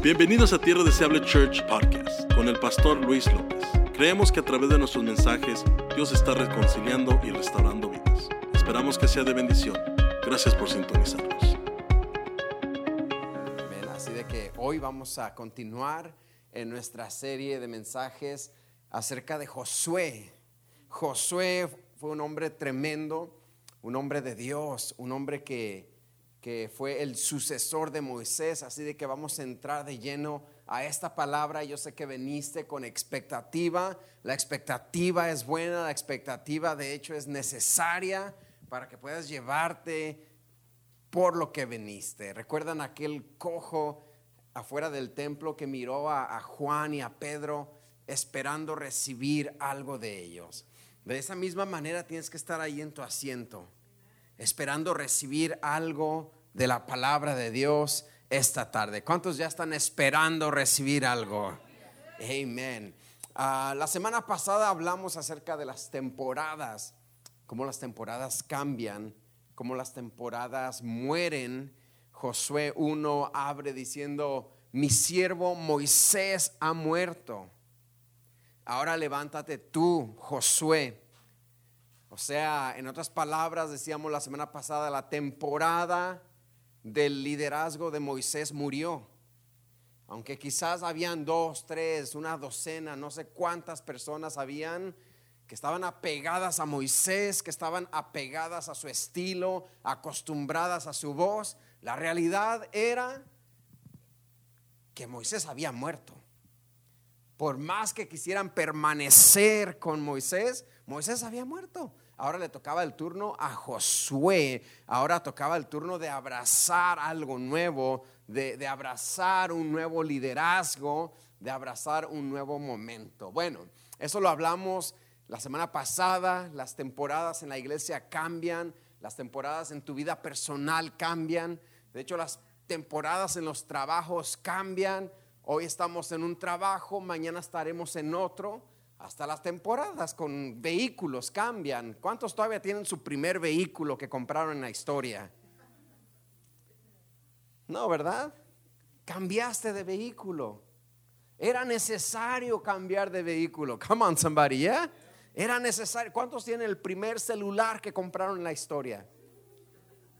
Bienvenidos a Tierra Deseable Church Podcast con el pastor Luis López. Creemos que a través de nuestros mensajes Dios está reconciliando y restaurando vidas. Esperamos que sea de bendición. Gracias por sintonizarnos. Amén. Así de que hoy vamos a continuar en nuestra serie de mensajes acerca de Josué. Josué fue un hombre tremendo, un hombre de Dios, un hombre que, que fue el sucesor de Moisés. Así de que vamos a entrar de lleno a esta palabra. Yo sé que veniste con expectativa. La expectativa es buena, la expectativa de hecho es necesaria para que puedas llevarte por lo que veniste. ¿Recuerdan aquel cojo afuera del templo que miró a, a Juan y a Pedro esperando recibir algo de ellos? De esa misma manera tienes que estar ahí en tu asiento, esperando recibir algo de la palabra de Dios esta tarde. ¿Cuántos ya están esperando recibir algo? Amén. Ah, la semana pasada hablamos acerca de las temporadas, cómo las temporadas cambian, cómo las temporadas mueren. Josué 1 abre diciendo, mi siervo Moisés ha muerto. Ahora levántate tú, Josué. O sea, en otras palabras, decíamos la semana pasada, la temporada del liderazgo de Moisés murió. Aunque quizás habían dos, tres, una docena, no sé cuántas personas habían que estaban apegadas a Moisés, que estaban apegadas a su estilo, acostumbradas a su voz. La realidad era que Moisés había muerto. Por más que quisieran permanecer con Moisés, Moisés había muerto. Ahora le tocaba el turno a Josué. Ahora tocaba el turno de abrazar algo nuevo, de, abrazar un nuevo liderazgo, de abrazar un nuevo momento. Bueno, eso lo hablamos la semana pasada. Las temporadas en la iglesia cambian, las temporadas en tu vida personal cambian. De hecho, las temporadas en los trabajos cambian. Hoy estamos en un trabajo, mañana estaremos en otro. Hasta las temporadas con vehículos cambian. ¿Cuántos todavía tienen su primer vehículo que compraron en la historia? No, ¿verdad? Cambiaste de vehículo. Era necesario cambiar de vehículo. Come on, somebody, yeah? Era necesario. ¿Cuántos tienen el primer celular que compraron en la historia?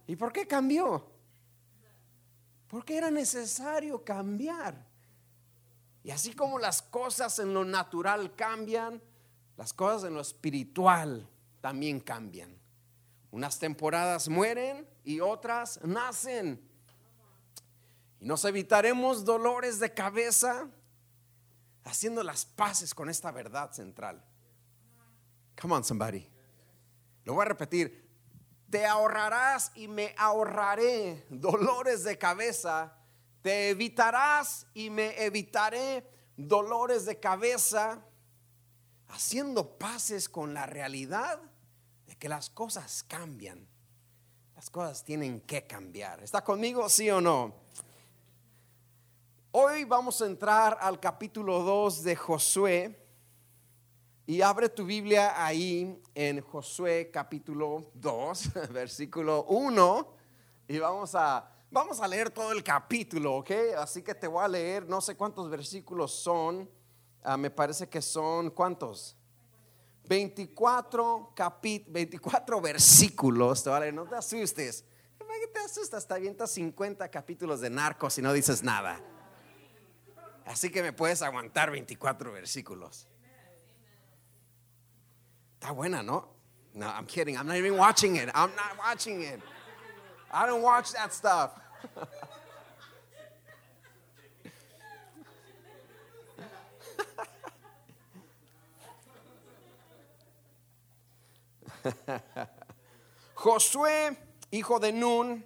¿Y por qué cambió? Porque era necesario cambiar. Y así como las cosas en lo natural cambian, las cosas en lo espiritual también cambian. Unas temporadas mueren y otras nacen. Y nos evitaremos dolores de cabeza haciendo las paces con esta verdad central. Come on, somebody. Lo voy a repetir. Te ahorrarás y me ahorraré dolores de cabeza te evitarás y me evitaré dolores de cabeza, haciendo paces con la realidad de que las cosas cambian. Las cosas tienen que cambiar. ¿Está conmigo, sí o no? Hoy vamos a entrar al capítulo 2 de Josué. Y abre tu Biblia ahí en Josué capítulo 2, versículo 1. Y vamos a Vamos a leer todo el capítulo, ¿ok? Así que te voy a leer, no sé cuántos versículos son, uh, me parece que son, ¿cuántos? 24, capit 24 versículos, te voy a leer, no te asustes. ¿Qué te asustas? Te avientas 50 capítulos de narcos y no dices nada. Así que me puedes aguantar 24 versículos. Está buena, ¿no? No, I'm kidding. I'm not even watching it. I'm not watching it. I don't watch that stuff. Josué, hijo de Nun,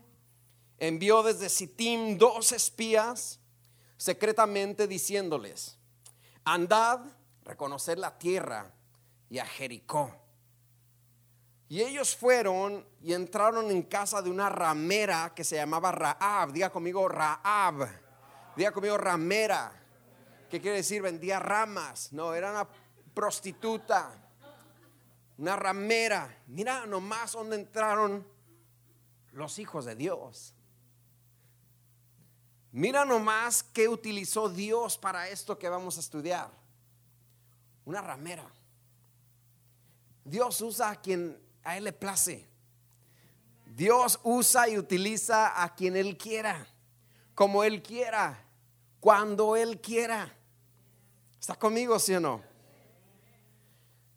envió desde Sittim dos espías secretamente diciéndoles, andad, reconocer la tierra y a Jericó. Y ellos fueron y entraron en casa de una ramera que se llamaba Raab. Diga conmigo Raab. Diga conmigo ramera. ¿Qué quiere decir? Vendía ramas. No, era una prostituta. Una ramera. Mira nomás donde entraron los hijos de Dios. Mira nomás qué utilizó Dios para esto que vamos a estudiar. Una ramera. Dios usa a quien a Él le place. Dios usa y utiliza a quien Él quiera, como Él quiera, cuando Él quiera. ¿Está conmigo, sí o no?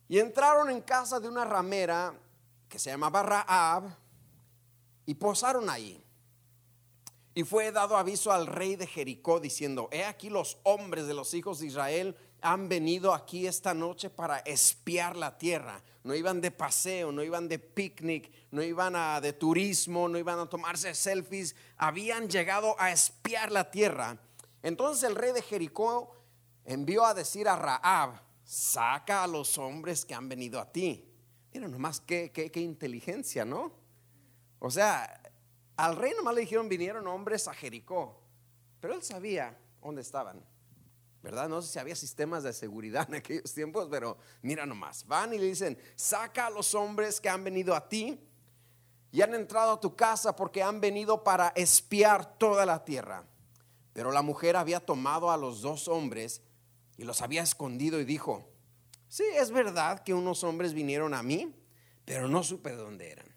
Y entraron en casa de una ramera que se llamaba Raab y posaron ahí. Y fue dado aviso al rey de Jericó diciendo, he aquí los hombres de los hijos de Israel han venido aquí esta noche para espiar la tierra. No iban de paseo, no iban de picnic, no iban a, de turismo, no iban a tomarse selfies, habían llegado a espiar la tierra. Entonces el rey de Jericó envió a decir a Raab, saca a los hombres que han venido a ti. Mira nomás qué, qué, qué inteligencia, ¿no? O sea, al rey nomás le dijeron vinieron hombres a Jericó, pero él sabía dónde estaban. ¿Verdad? No sé si había sistemas de seguridad en aquellos tiempos, pero mira nomás, van y le dicen, saca a los hombres que han venido a ti y han entrado a tu casa porque han venido para espiar toda la tierra. Pero la mujer había tomado a los dos hombres y los había escondido y dijo, sí, es verdad que unos hombres vinieron a mí, pero no supe de dónde eran.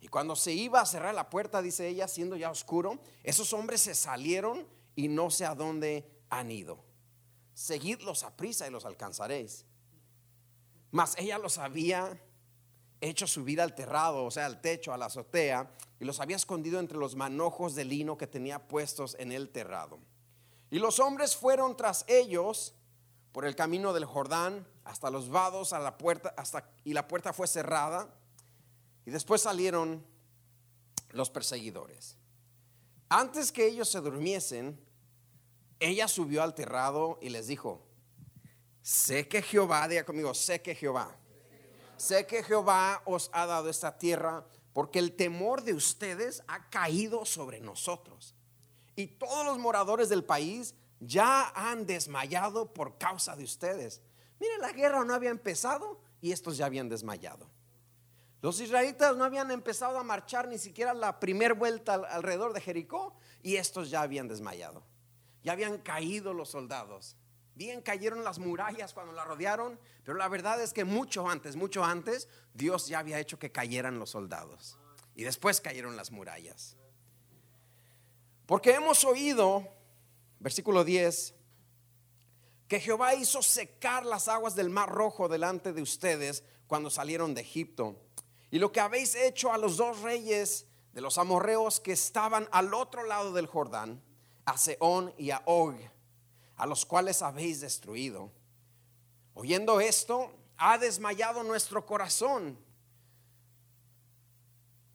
Y cuando se iba a cerrar la puerta, dice ella, siendo ya oscuro, esos hombres se salieron y no sé a dónde han ido. Seguidlos a prisa y los alcanzaréis. Mas ella los había hecho subir al terrado, o sea, al techo, a la azotea, y los había escondido entre los manojos de lino que tenía puestos en el terrado. Y los hombres fueron tras ellos por el camino del Jordán hasta los vados a la puerta hasta y la puerta fue cerrada y después salieron los perseguidores. Antes que ellos se durmiesen, ella subió al terrado y les dijo, sé que Jehová, diga conmigo, sé que Jehová, sé que Jehová os ha dado esta tierra porque el temor de ustedes ha caído sobre nosotros. Y todos los moradores del país ya han desmayado por causa de ustedes. Miren, la guerra no había empezado y estos ya habían desmayado. Los israelitas no habían empezado a marchar ni siquiera la primera vuelta alrededor de Jericó y estos ya habían desmayado. Ya habían caído los soldados. Bien cayeron las murallas cuando la rodearon, pero la verdad es que mucho antes, mucho antes, Dios ya había hecho que cayeran los soldados. Y después cayeron las murallas. Porque hemos oído, versículo 10, que Jehová hizo secar las aguas del mar rojo delante de ustedes cuando salieron de Egipto. Y lo que habéis hecho a los dos reyes de los amorreos que estaban al otro lado del Jordán, a Seón y a Og, a los cuales habéis destruido. Oyendo esto, ha desmayado nuestro corazón.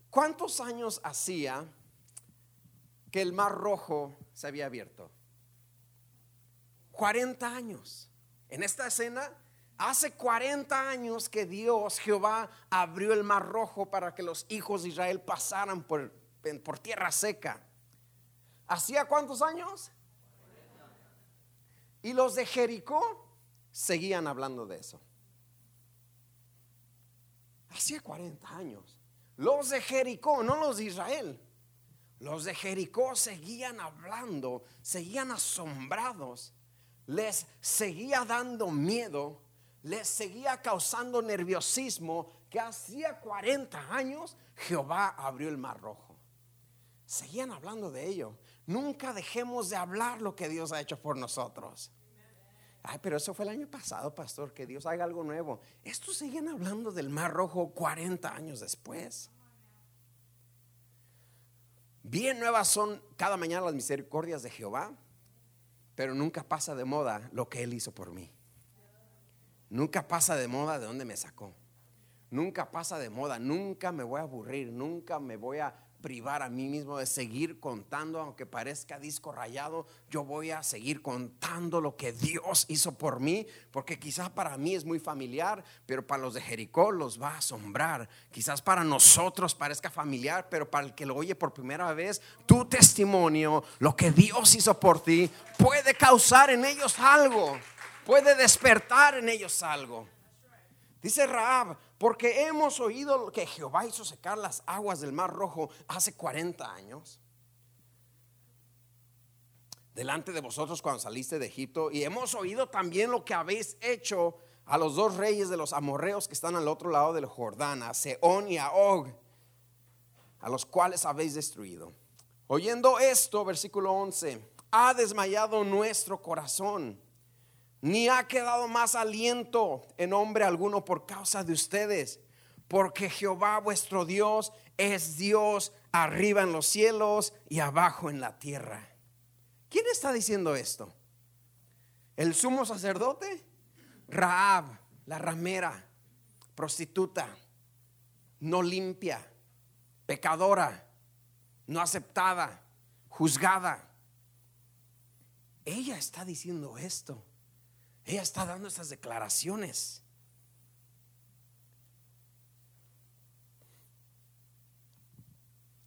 ¿Cuántos años hacía que el mar rojo se había abierto? 40 años. En esta escena, hace 40 años que Dios, Jehová, abrió el mar rojo para que los hijos de Israel pasaran por, por tierra seca. ¿Hacía cuántos años? Y los de Jericó seguían hablando de eso. Hacía 40 años. Los de Jericó, no los de Israel. Los de Jericó seguían hablando, seguían asombrados, les seguía dando miedo, les seguía causando nerviosismo que hacía 40 años Jehová abrió el mar rojo. Seguían hablando de ello. Nunca dejemos de hablar lo que Dios ha hecho por nosotros. Ay, pero eso fue el año pasado, pastor, que Dios haga algo nuevo. Estos siguen hablando del Mar Rojo 40 años después. Bien nuevas son cada mañana las misericordias de Jehová, pero nunca pasa de moda lo que Él hizo por mí. Nunca pasa de moda de dónde me sacó. Nunca pasa de moda, nunca me voy a aburrir, nunca me voy a privar a mí mismo de seguir contando, aunque parezca disco rayado, yo voy a seguir contando lo que Dios hizo por mí, porque quizás para mí es muy familiar, pero para los de Jericó los va a asombrar. Quizás para nosotros parezca familiar, pero para el que lo oye por primera vez, tu testimonio, lo que Dios hizo por ti, puede causar en ellos algo, puede despertar en ellos algo. Dice Raab, porque hemos oído que Jehová hizo secar las aguas del mar rojo hace 40 años. delante de vosotros cuando saliste de Egipto y hemos oído también lo que habéis hecho a los dos reyes de los amorreos que están al otro lado del Jordán, a Seón y a Og, a los cuales habéis destruido. Oyendo esto, versículo 11, ha desmayado nuestro corazón, ni ha quedado más aliento en hombre alguno por causa de ustedes, porque Jehová vuestro Dios es Dios arriba en los cielos y abajo en la tierra. ¿Quién está diciendo esto? ¿El sumo sacerdote? Raab, la ramera, prostituta, no limpia, pecadora, no aceptada, juzgada. Ella está diciendo esto. Ella está dando estas declaraciones.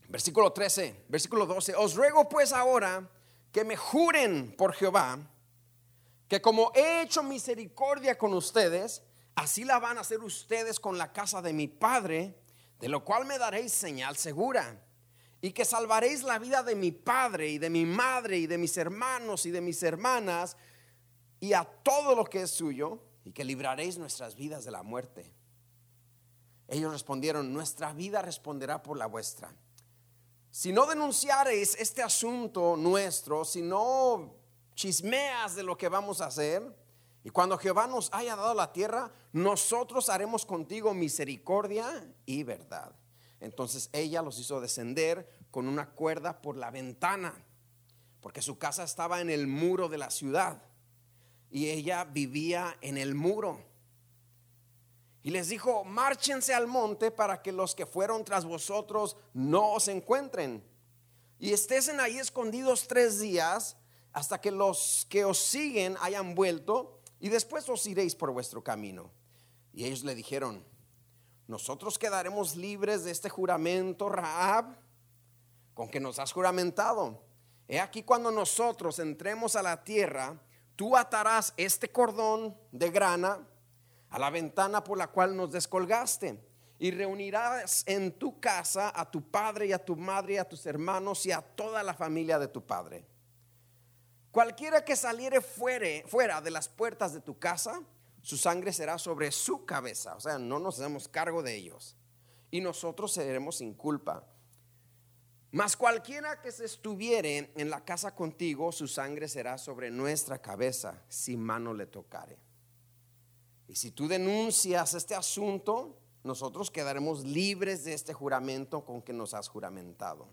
Versículo 13, versículo 12. Os ruego pues ahora que me juren por Jehová que como he hecho misericordia con ustedes, así la van a hacer ustedes con la casa de mi Padre, de lo cual me daréis señal segura. Y que salvaréis la vida de mi padre y de mi madre y de mis hermanos y de mis hermanas y a todo lo que es suyo, y que libraréis nuestras vidas de la muerte. Ellos respondieron, nuestra vida responderá por la vuestra. Si no denunciareis este asunto nuestro, si no chismeas de lo que vamos a hacer. Y cuando Jehová nos haya dado la tierra, nosotros haremos contigo misericordia y verdad. Entonces ella los hizo descender con una cuerda por la ventana, porque su casa estaba en el muro de la ciudad y ella vivía en el muro. Y les dijo, márchense al monte para que los que fueron tras vosotros no os encuentren. Y estén ahí escondidos tres días hasta que los que os siguen hayan vuelto y después os iréis por vuestro camino. Y ellos le dijeron, nosotros quedaremos libres de este juramento, Raab, con que nos has juramentado. He aquí cuando nosotros entremos a la tierra, tú atarás este cordón de grana a la ventana por la cual nos descolgaste y reunirás en tu casa a tu padre y a tu madre y a tus hermanos y a toda la familia de tu padre Cualquiera que saliere fuera de las puertas de tu casa, su sangre será sobre su cabeza. O sea, no nos hacemos cargo de ellos. Y nosotros seremos sin culpa. Mas cualquiera que se estuviere en la casa contigo, su sangre será sobre nuestra cabeza si mano le tocare. Y si tú denuncias este asunto, nosotros quedaremos libres de este juramento con que nos has juramentado.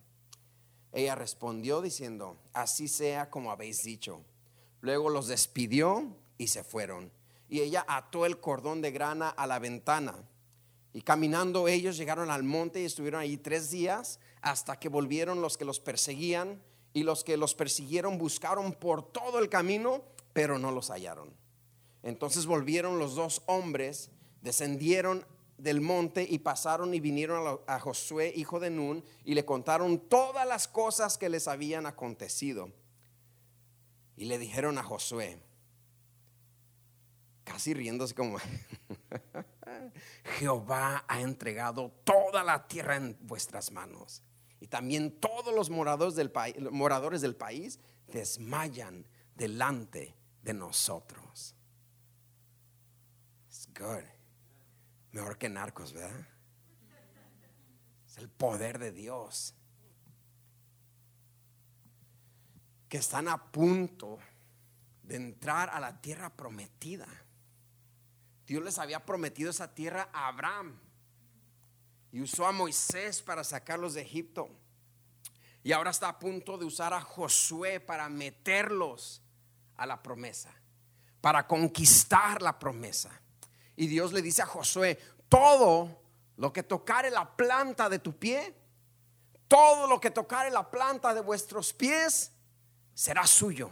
Ella respondió diciendo, así sea como habéis dicho. Luego los despidió y se fueron. Y ella ató el cordón de grana a la ventana. Y caminando ellos llegaron al monte y estuvieron allí tres días hasta que volvieron los que los perseguían. Y los que los persiguieron buscaron por todo el camino, pero no los hallaron. Entonces volvieron los dos hombres, descendieron del monte y pasaron y vinieron a, Josué, hijo de Nun, y le contaron todas las cosas que les habían acontecido. Y le dijeron a Josué, casi riéndose como, Jehová ha entregado toda la tierra en vuestras manos. Y también todos los moradores del, país, moradores del país desmayan delante de nosotros. It's good. Mejor que narcos, ¿verdad? Es el poder de Dios. Que están a punto de entrar a la tierra prometida. Dios les había prometido esa tierra a Abraham y usó a Moisés para sacarlos de Egipto. Y ahora está a punto de usar a Josué para meterlos a la promesa, para conquistar la promesa. Y Dios le dice a Josué, todo lo que tocare la planta de tu pie, todo lo que tocare la planta de vuestros pies, será suyo.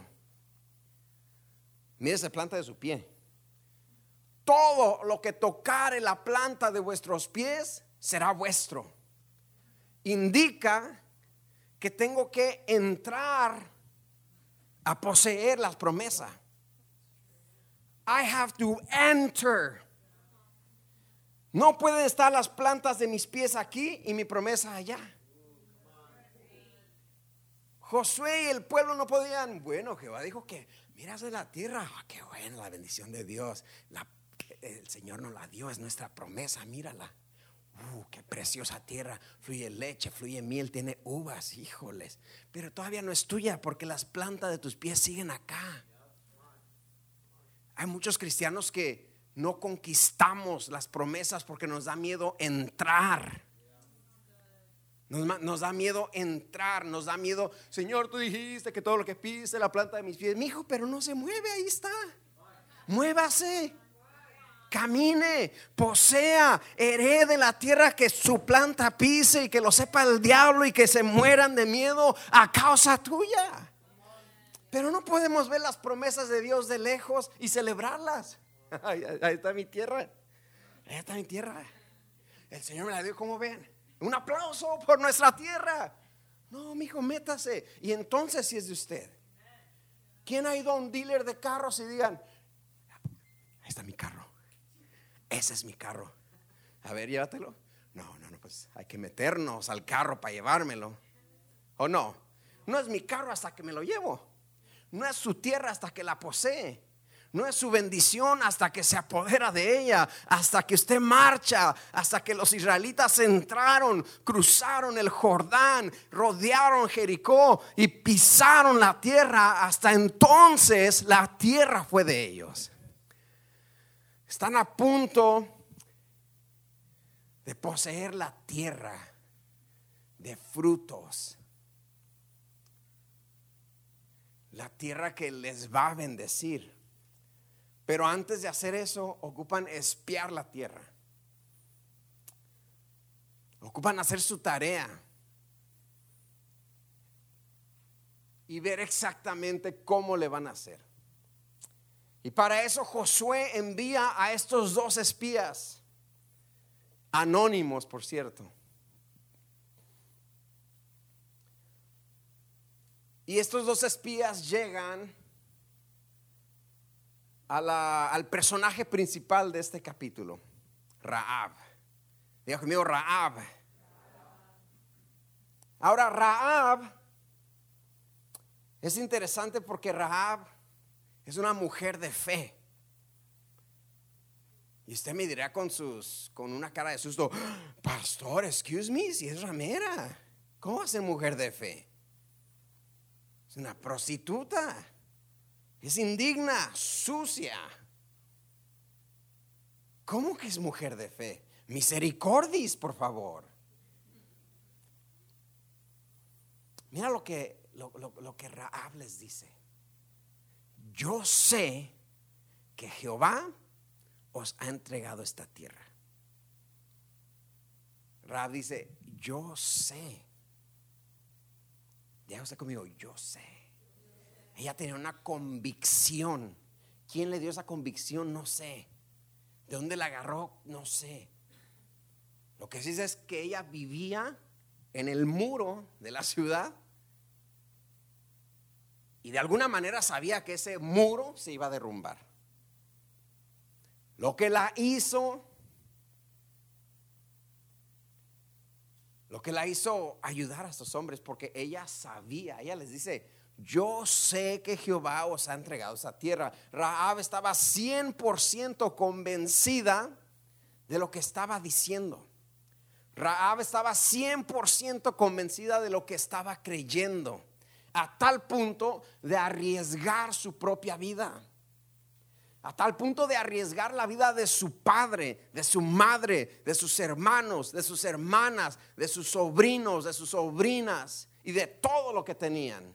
Mire esa planta de su pie. Todo lo que tocare la planta de vuestros pies será vuestro. Indica que tengo que entrar a poseer las promesas. I have to enter no pueden estar las plantas de mis pies aquí y mi promesa allá. Josué y el pueblo no podían. Bueno, Jehová dijo que miras de la tierra. Ah, qué buena la bendición de Dios. El Señor nos la dio, es nuestra promesa, mírala. Uh, qué preciosa tierra. Fluye leche, fluye miel, tiene uvas, híjoles. Pero todavía no es tuya porque las plantas de tus pies siguen acá. Hay muchos cristianos que no conquistamos las promesas porque nos da miedo entrar. Nos, da miedo entrar, nos da miedo, Señor, tú dijiste que todo lo que pise la planta de mis pies, mi hijo, pero no se mueve, ahí está. Muévase, camine, posea, herede la tierra que su planta pise y que lo sepa el diablo y que se mueran de miedo a causa tuya. Pero no podemos ver las promesas de Dios de lejos y celebrarlas. Ahí, está mi tierra. Ahí está mi tierra. El Señor me la dio, como ven. Un aplauso por nuestra tierra. No, mi hijo, métase. Y entonces si es de usted. ¿Quién ha ido a un dealer de carros y digan, ahí está mi carro? Ese es mi carro. A ver, llévatelo. No, no, no, pues hay que meternos al carro para llevármelo. ¿O no? No es mi carro hasta que me lo llevo. No es su tierra hasta que la posee. No es su bendición hasta que se apodera de ella, hasta que usted marcha, hasta que los israelitas entraron, cruzaron el Jordán, rodearon Jericó y pisaron la tierra. Hasta entonces la tierra fue de ellos. Están a punto de poseer la tierra de frutos. La tierra que les va a bendecir. Pero antes de hacer eso, ocupan espiar la tierra. Ocupan hacer su tarea. Y ver exactamente cómo le van a hacer. Y para eso Josué envía a estos dos espías, anónimos por cierto. Y estos dos espías llegan al personaje principal de este capítulo, Raab. Dios mío, Raab. Ahora, Raab es interesante porque Raab es una mujer de fe. Y usted me dirá con sus con una cara de susto, pastor, excuse me, si es ramera, ¿cómo va a ser mujer de fe? Es una prostituta. Es indigna, sucia. ¿Cómo que es mujer de fe? Misericordis, por favor. Mira lo que, lo, lo que Raab les dice. Yo sé que Jehová os ha entregado esta tierra. Raab dice, yo sé. Ya usted conmigo, yo sé. Ella tenía una convicción. ¿Quién le dio esa convicción? No sé. ¿De dónde la agarró? No sé. Lo que sí sé es que ella vivía en el muro de la ciudad y de alguna manera sabía que ese muro se iba a derrumbar. Lo que la hizo, lo que la hizo ayudar a estos hombres, porque ella sabía, ella les dice, yo sé que Jehová os ha entregado esa tierra. Raab estaba 100% convencida de lo que estaba diciendo. Raab estaba 100% convencida de lo que estaba creyendo, a tal punto de arriesgar su propia vida, a tal punto de arriesgar la vida de su padre, de su madre, de sus hermanos, de sus hermanas, de sus sobrinos, de sus sobrinas y de todo lo que tenían.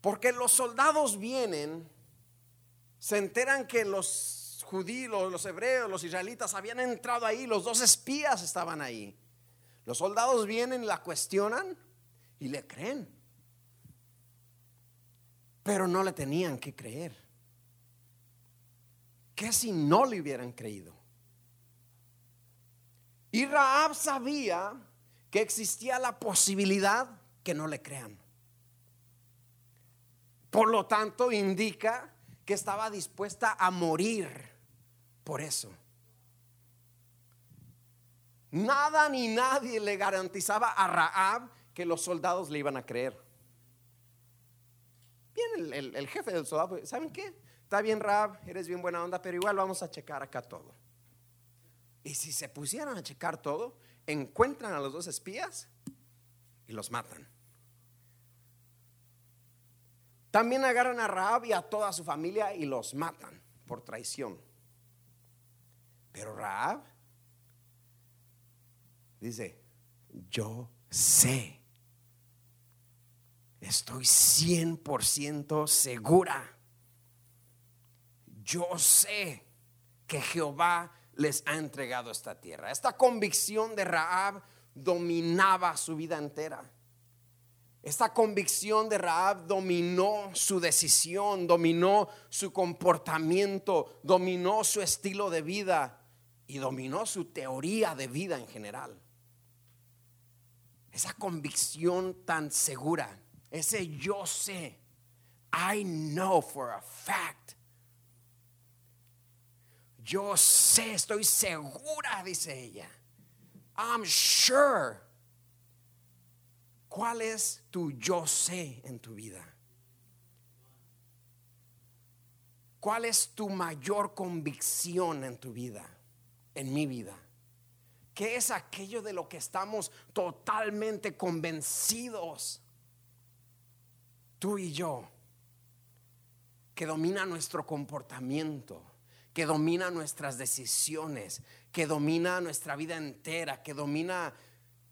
Porque los soldados vienen, se enteran que los judíos, los hebreos, los israelitas habían entrado ahí, los dos espías estaban ahí. Los soldados vienen, la cuestionan y le creen. Pero no le tenían que creer. ¿Qué si no le hubieran creído? Y Raab sabía que existía la posibilidad que no le crean. Por lo tanto, indica que estaba dispuesta a morir por eso. Nada ni nadie le garantizaba a Raab que los soldados le iban a creer. Bien, el, jefe del soldado, ¿saben qué? Está bien, Rab, eres bien buena onda, pero igual vamos a checar acá todo. Y si se pusieran a checar todo, encuentran a los dos espías y los matan. También agarran a Rahab y a toda su familia y los matan por traición. Pero Rahab dice, yo sé, estoy 100% segura. Yo sé que Jehová les ha entregado esta tierra. Esta convicción de Rahab dominaba su vida entera. Esta convicción de Rahab dominó su decisión, dominó su comportamiento, dominó su estilo de vida y dominó su teoría de vida en general. Esa convicción tan segura, ese yo sé, I know for a fact. Yo sé, estoy segura, dice ella. I'm sure. ¿Cuál es tu yo sé en tu vida? ¿Cuál es tu mayor convicción en tu vida? En mi vida. ¿Qué es aquello de lo que estamos totalmente convencidos? Tú y yo. Que domina nuestro comportamiento. Que domina nuestras decisiones. Que domina nuestra vida entera. Que domina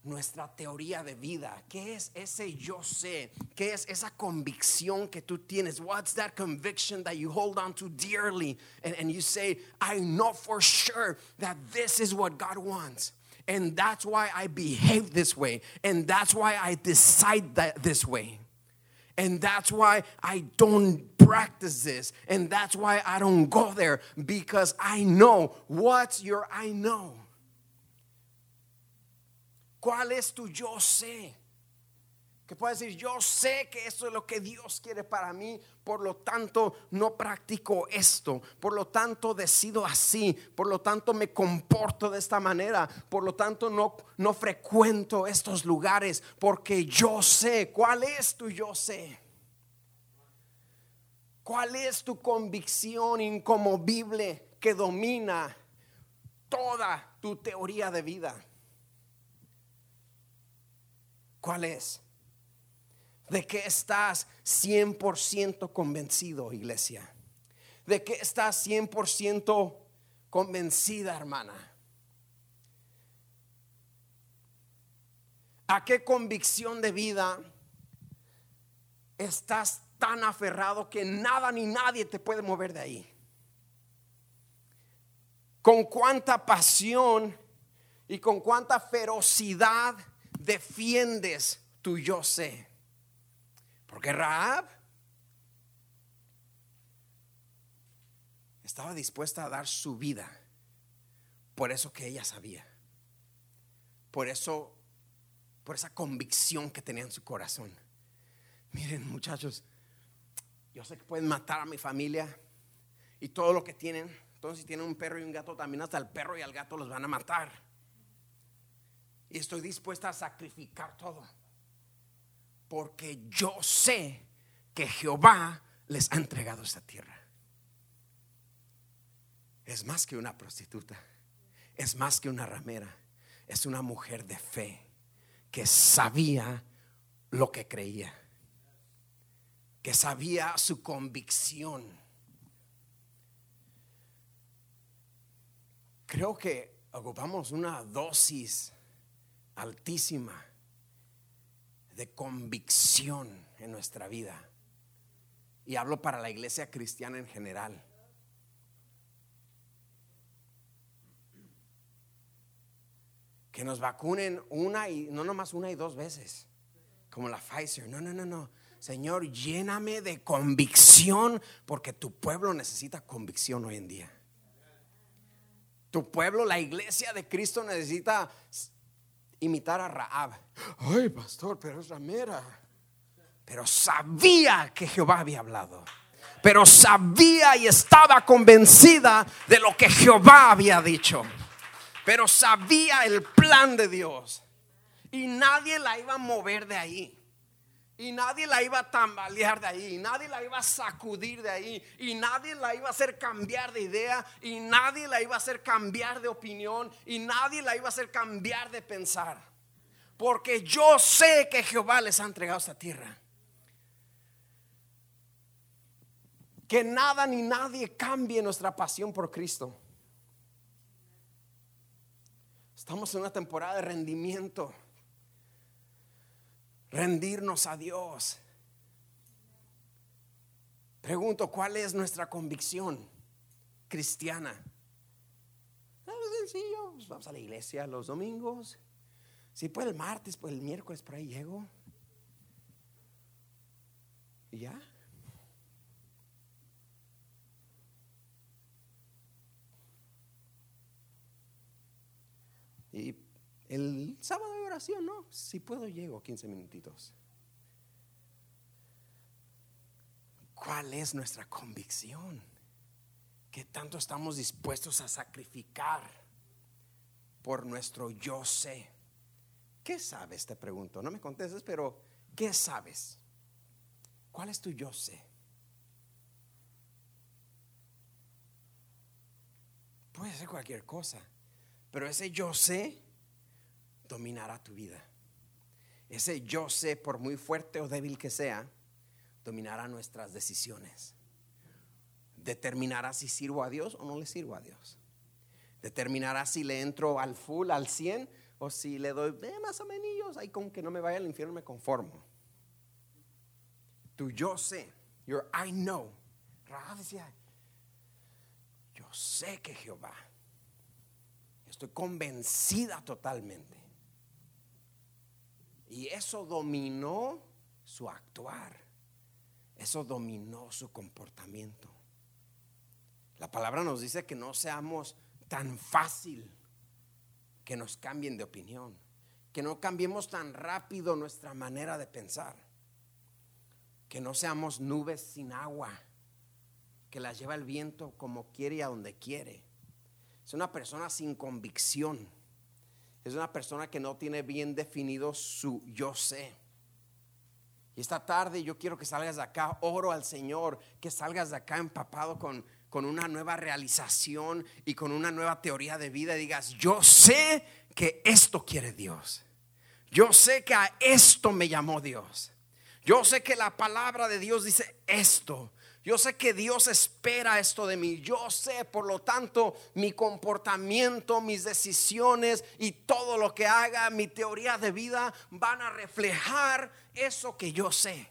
nuestra teoría de vida. ¿Qué es ese yo sé? ¿Qué es esa convicción que tú tienes? What's that conviction that you hold on to dearly and, and you say, I know for sure that this is what God wants. And that's why I behave this way. And that's why I decide that this way. And that's why I don't practice this. And that's why I don't go there because I know what's your I know. ¿Cuál es tu yo sé? Que puedes decir, yo sé que esto es lo que Dios quiere para mí, por lo tanto no practico esto, por lo tanto decido así, por lo tanto me comporto de esta manera, por lo tanto no, no frecuento estos lugares, porque yo sé, ¿cuál es tu yo sé? ¿Cuál es tu convicción incomovible que domina toda tu teoría de vida? ¿Cuál es? ¿De qué estás 100% convencido, iglesia? ¿De qué estás 100% convencida, hermana? ¿A qué convicción de vida estás tan aferrado que nada ni nadie te puede mover de ahí? ¿Con cuánta pasión y con cuánta ferocidad defiendes tu yo sé? Porque Raab estaba dispuesta a dar su vida por eso que ella sabía. Por eso, por esa convicción que tenía en su corazón. Miren, muchachos, yo sé que pueden matar a mi familia y todo lo que tienen. Entonces, si tienen un perro y un gato, también hasta el perro y al gato los van a matar. Y estoy dispuesta a sacrificar todo. Porque yo sé que Jehová les ha entregado esta tierra. Es más que una prostituta. Es más que una ramera. Es una mujer de fe que sabía lo que creía. Que sabía su convicción. Creo que ocupamos una dosis altísima de convicción en nuestra vida. Y hablo para la iglesia cristiana en general. Que nos vacunen una y no nomás una y dos veces, como la Pfizer. No, no, no, no. Señor, lléname de convicción porque tu pueblo necesita convicción hoy en día. Tu pueblo, la iglesia de Cristo necesita imitar a Raab. Ay, pastor, pero es ramera. Pero sabía que Jehová había hablado. Pero sabía y estaba convencida de lo que Jehová había dicho. Pero sabía el plan de Dios. y nadie la iba a mover de ahí. Y nadie la iba a tambalear de ahí, y nadie la iba a sacudir de ahí, y nadie la iba a hacer cambiar de idea, y nadie la iba a hacer cambiar de opinión, y nadie la iba a hacer cambiar de pensar. Porque yo sé que Jehová les ha entregado esta tierra. Que nada ni nadie cambie nuestra pasión por Cristo. Estamos en una temporada de rendimiento rendirnos a Dios. Pregunto, ¿cuál es nuestra convicción cristiana? Es sencillo, pues vamos a la iglesia los domingos. Si puede el martes, pues el miércoles por ahí llego. ¿Y ya? Y el sábado de oración, no, si puedo llego 15 minutitos. ¿Cuál es nuestra convicción? ¿Qué tanto estamos dispuestos a sacrificar por nuestro yo sé? ¿Qué sabes? Te pregunto. No me contestes, pero ¿qué sabes? ¿Cuál es tu yo sé? Puede ser cualquier cosa, pero ese yo sé dominará tu vida. Ese yo sé, por muy fuerte o débil que sea, dominará nuestras decisiones. Determinará si sirvo a Dios o no le sirvo a Dios. Determinará si le entro al full, al 100, o si le doy eh, más o menos, ahí con que no me vaya al infierno me conformo. Tu yo sé, your I know. yo sé que Jehová, estoy convencida totalmente y eso dominó su actuar. Eso dominó su comportamiento. La palabra nos dice que no seamos tan fácil que nos cambien de opinión, que no cambiemos tan rápido nuestra manera de pensar, que no seamos nubes sin agua, que las lleva el viento como quiere y a donde quiere. Es una persona sin convicción es una persona que no tiene bien definido su yo sé. Y esta tarde yo quiero que salgas de acá, oro al Señor, que salgas de acá empapado con, con una nueva realización y con una nueva teoría de vida y digas, yo sé que esto quiere Dios. Yo sé que a esto me llamó Dios. Yo sé que la palabra de Dios dice esto. Yo sé que Dios espera esto de mí. Yo sé, por lo tanto, mi comportamiento, mis decisiones y todo lo que haga, mi teoría de vida van a reflejar eso que yo sé.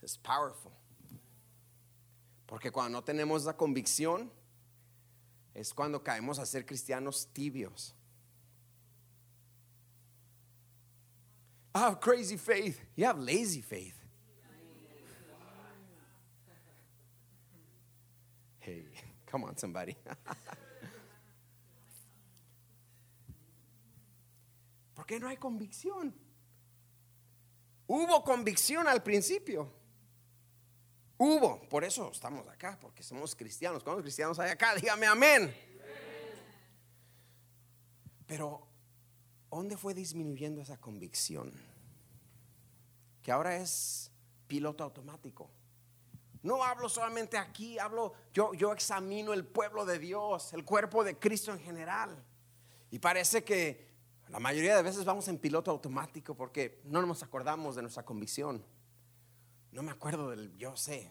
Es powerful. Porque cuando no tenemos la convicción, es cuando caemos a ser cristianos tibios. I have crazy faith. You have lazy faith. Come on, somebody. ¿Por qué no hay convicción? Hubo convicción al principio. Hubo, por eso estamos acá, porque somos cristianos. ¿Cuántos cristianos hay acá? Dígame amén. Pero, ¿dónde fue disminuyendo esa convicción? Que ahora es piloto automático. No hablo solamente aquí, hablo, yo, yo examino el pueblo de Dios, el cuerpo de Cristo en general. Y parece que la mayoría de veces vamos en piloto automático porque no nos acordamos de nuestra convicción. No me acuerdo del yo sé.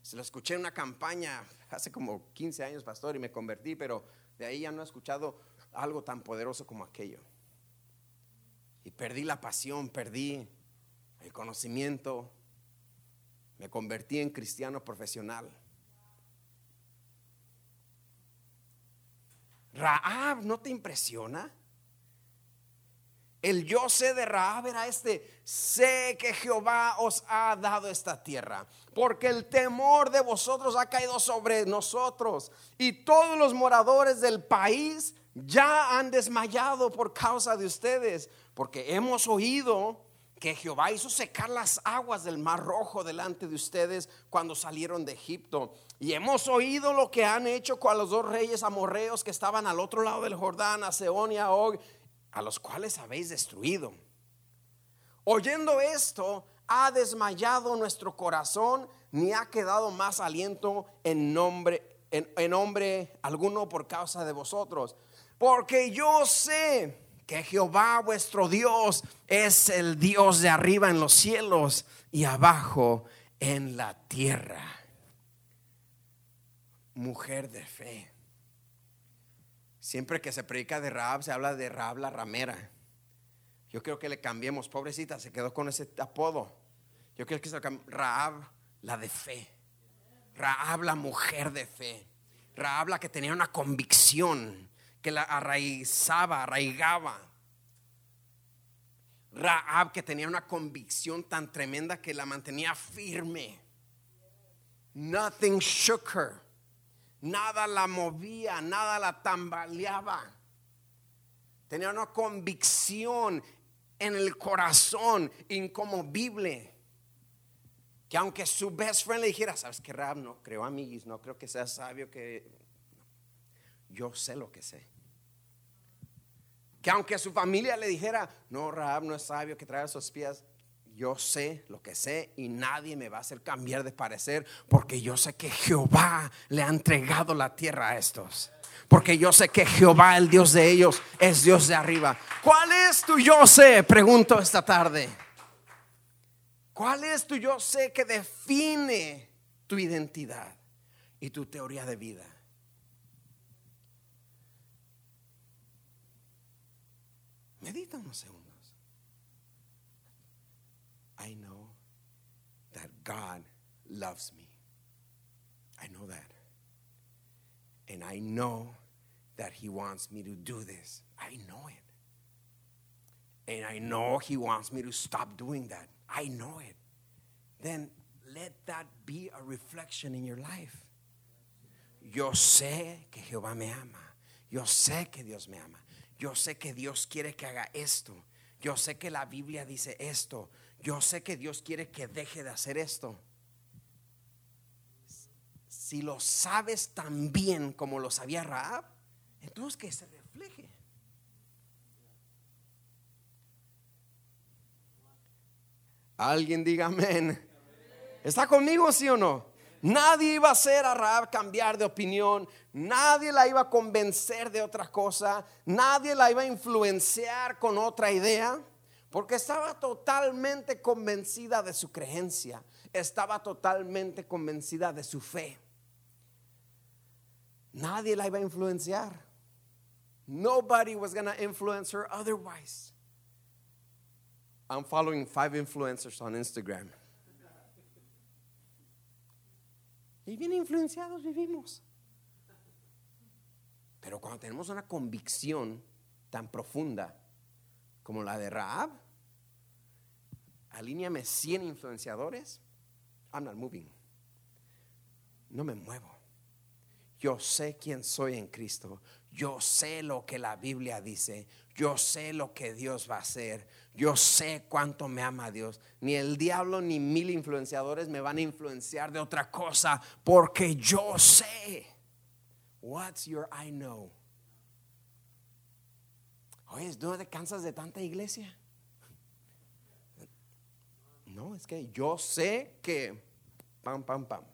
Se lo escuché en una campaña hace como 15 años, pastor, y me convertí, pero de ahí ya no he escuchado algo tan poderoso como aquello. Y perdí la pasión, perdí el conocimiento, me convertí en cristiano profesional. Raab, ¿no te impresiona? El yo sé de Raab era este, sé que Jehová os ha dado esta tierra, porque el temor de vosotros ha caído sobre nosotros y todos los moradores del país ya han desmayado por causa de ustedes, porque hemos oído que Jehová hizo secar las aguas del mar rojo delante de ustedes cuando salieron de Egipto. Y hemos oído lo que han hecho con los dos reyes amorreos que estaban al otro lado del Jordán, a Seón y a Og. a los cuales habéis destruido. Oyendo esto, ha desmayado nuestro corazón, ni ha quedado más aliento en nombre en, en alguno por causa de vosotros. Porque yo sé que Jehová vuestro Dios es el Dios de arriba en los cielos y abajo en la tierra. Mujer de fe. Siempre que se predica de Raab, se habla de Raab la ramera. Yo creo que le cambiemos, pobrecita, se quedó con ese apodo. Yo creo que se Raab la de fe. Raab la mujer de fe. Raab la que tenía una convicción que la arraizaba, arraigaba. Raab que tenía una convicción tan tremenda que la mantenía firme. Nothing shook her. Nada la movía, nada la tambaleaba. Tenía una convicción en el corazón incomovible. Que aunque su best friend le dijera, sabes que Raab no creo amiguis, no creo que sea sabio que yo sé lo que sé que aunque su familia le dijera, no, Rahab no es sabio que traiga sus pies, yo sé lo que sé y nadie me va a hacer cambiar de parecer porque yo sé que Jehová le ha entregado la tierra a estos. Porque yo sé que Jehová, el Dios de ellos, es Dios de arriba. ¿Cuál es tu yo sé? Pregunto esta tarde. ¿Cuál es tu yo sé que define tu identidad y tu teoría de vida? Medita unos segundos. I know that God loves me. I know that. And I know that He wants me to do this. I know it. And I know He wants me to stop doing that. I know it. Then let that be a reflection in your life. Yo sé que Jehová me ama. Yo sé que Dios me ama. Yo sé que Dios quiere que haga esto. Yo sé que la Biblia dice esto. Yo sé que Dios quiere que deje de hacer esto. Si lo sabes tan bien como lo sabía Raab, entonces que se refleje. Alguien diga amén. ¿Está conmigo, sí o no? Nadie iba a hacer a Raab cambiar de opinión. Nadie la iba a convencer de otra cosa. Nadie la iba a influenciar con otra idea. Porque estaba totalmente convencida de su creencia. Estaba totalmente convencida de su fe. Nadie la iba a influenciar. Nobody was going to influence her otherwise. I'm following five influencers on Instagram. Y bien influenciados vivimos. Pero cuando tenemos una convicción tan profunda como la de Raab, alíñame 100 influenciadores, I'm not moving. No me muevo. Yo sé quién soy en Cristo. Yo sé lo que la Biblia dice. Yo sé lo que Dios va a hacer. Yo sé cuánto me ama Dios. Ni el diablo ni mil influenciadores me van a influenciar de otra cosa porque yo sé. What's your I know? Oye, ¿no te cansas de tanta iglesia? No, es que yo sé que pam, pam, pam.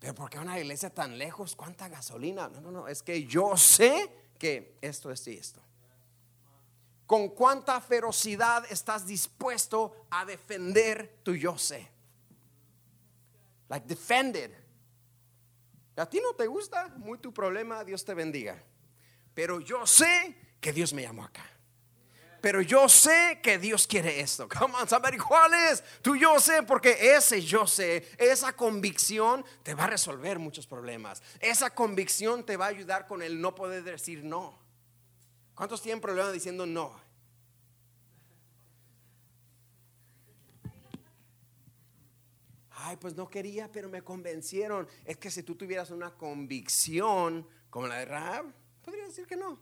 Pero ¿por qué una iglesia tan lejos? ¿Cuánta gasolina? No, no, no, es que yo sé que esto, es y esto. ¿Con cuánta ferocidad estás dispuesto a defender tu yo sé? Like defended. A ti no te gusta, muy tu problema, Dios te bendiga. Pero yo sé que Dios me llamó acá pero yo sé que Dios quiere esto. Come on, somebody, ¿cuál es? Tú yo sé, porque ese yo sé, esa convicción te va a resolver muchos problemas. Esa convicción te va a ayudar con el no poder decir no. ¿Cuántos tienen problemas diciendo no? Ay, pues no quería, pero me convencieron. Es que si tú tuvieras una convicción como la de Rahab, podría decir que no.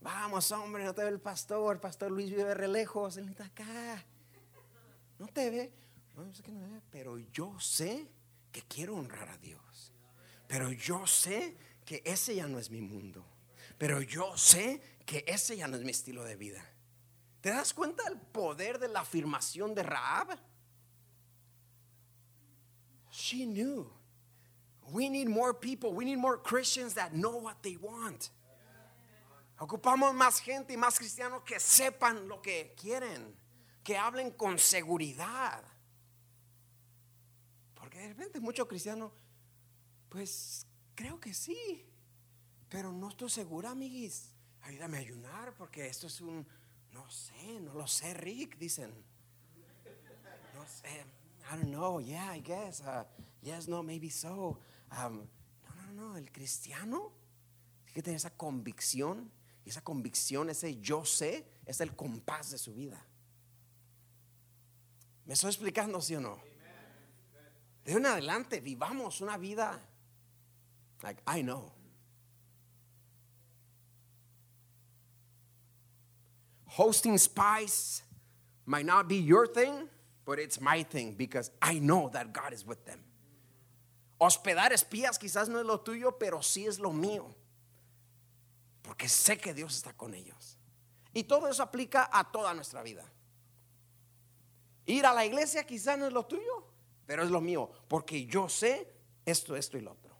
Vamos, hombre, no te ve el pastor. El pastor Luis vive re lejos. Él está acá. No te ve. No, sé que no ve, pero yo sé que quiero honrar a Dios. Pero yo sé que ese ya no es mi mundo. Pero yo sé que ese ya no es mi estilo de vida. ¿Te das cuenta del poder de la afirmación de Raab? She knew. We need more people. We need more Christians that know what they want. Ocupamos más gente y más cristianos que sepan lo que quieren, que hablen con seguridad. Porque de repente muchos cristianos, pues creo que sí, pero no estoy segura, amiguis. Ayúdame a ayunar porque esto es un, no sé, no lo sé, Rick, dicen. No sé, I don't know, yeah, I guess. Uh, yes, no, maybe so. Um, no, no, no, el cristiano tiene esa convicción y esa convicción, ese yo sé, es el compás de su vida. ¿Me estoy explicando, sí o no? De en adelante vivamos una vida like I know. Hosting spies might not be your thing, but it's my thing because I know that God is with them. Hospedar espías quizás no es lo tuyo, pero sí es lo mío. Porque sé que Dios está con ellos. Y todo eso aplica a toda nuestra vida. Ir a la iglesia quizás no es lo tuyo, pero es lo mío. Porque yo sé esto, esto y lo otro.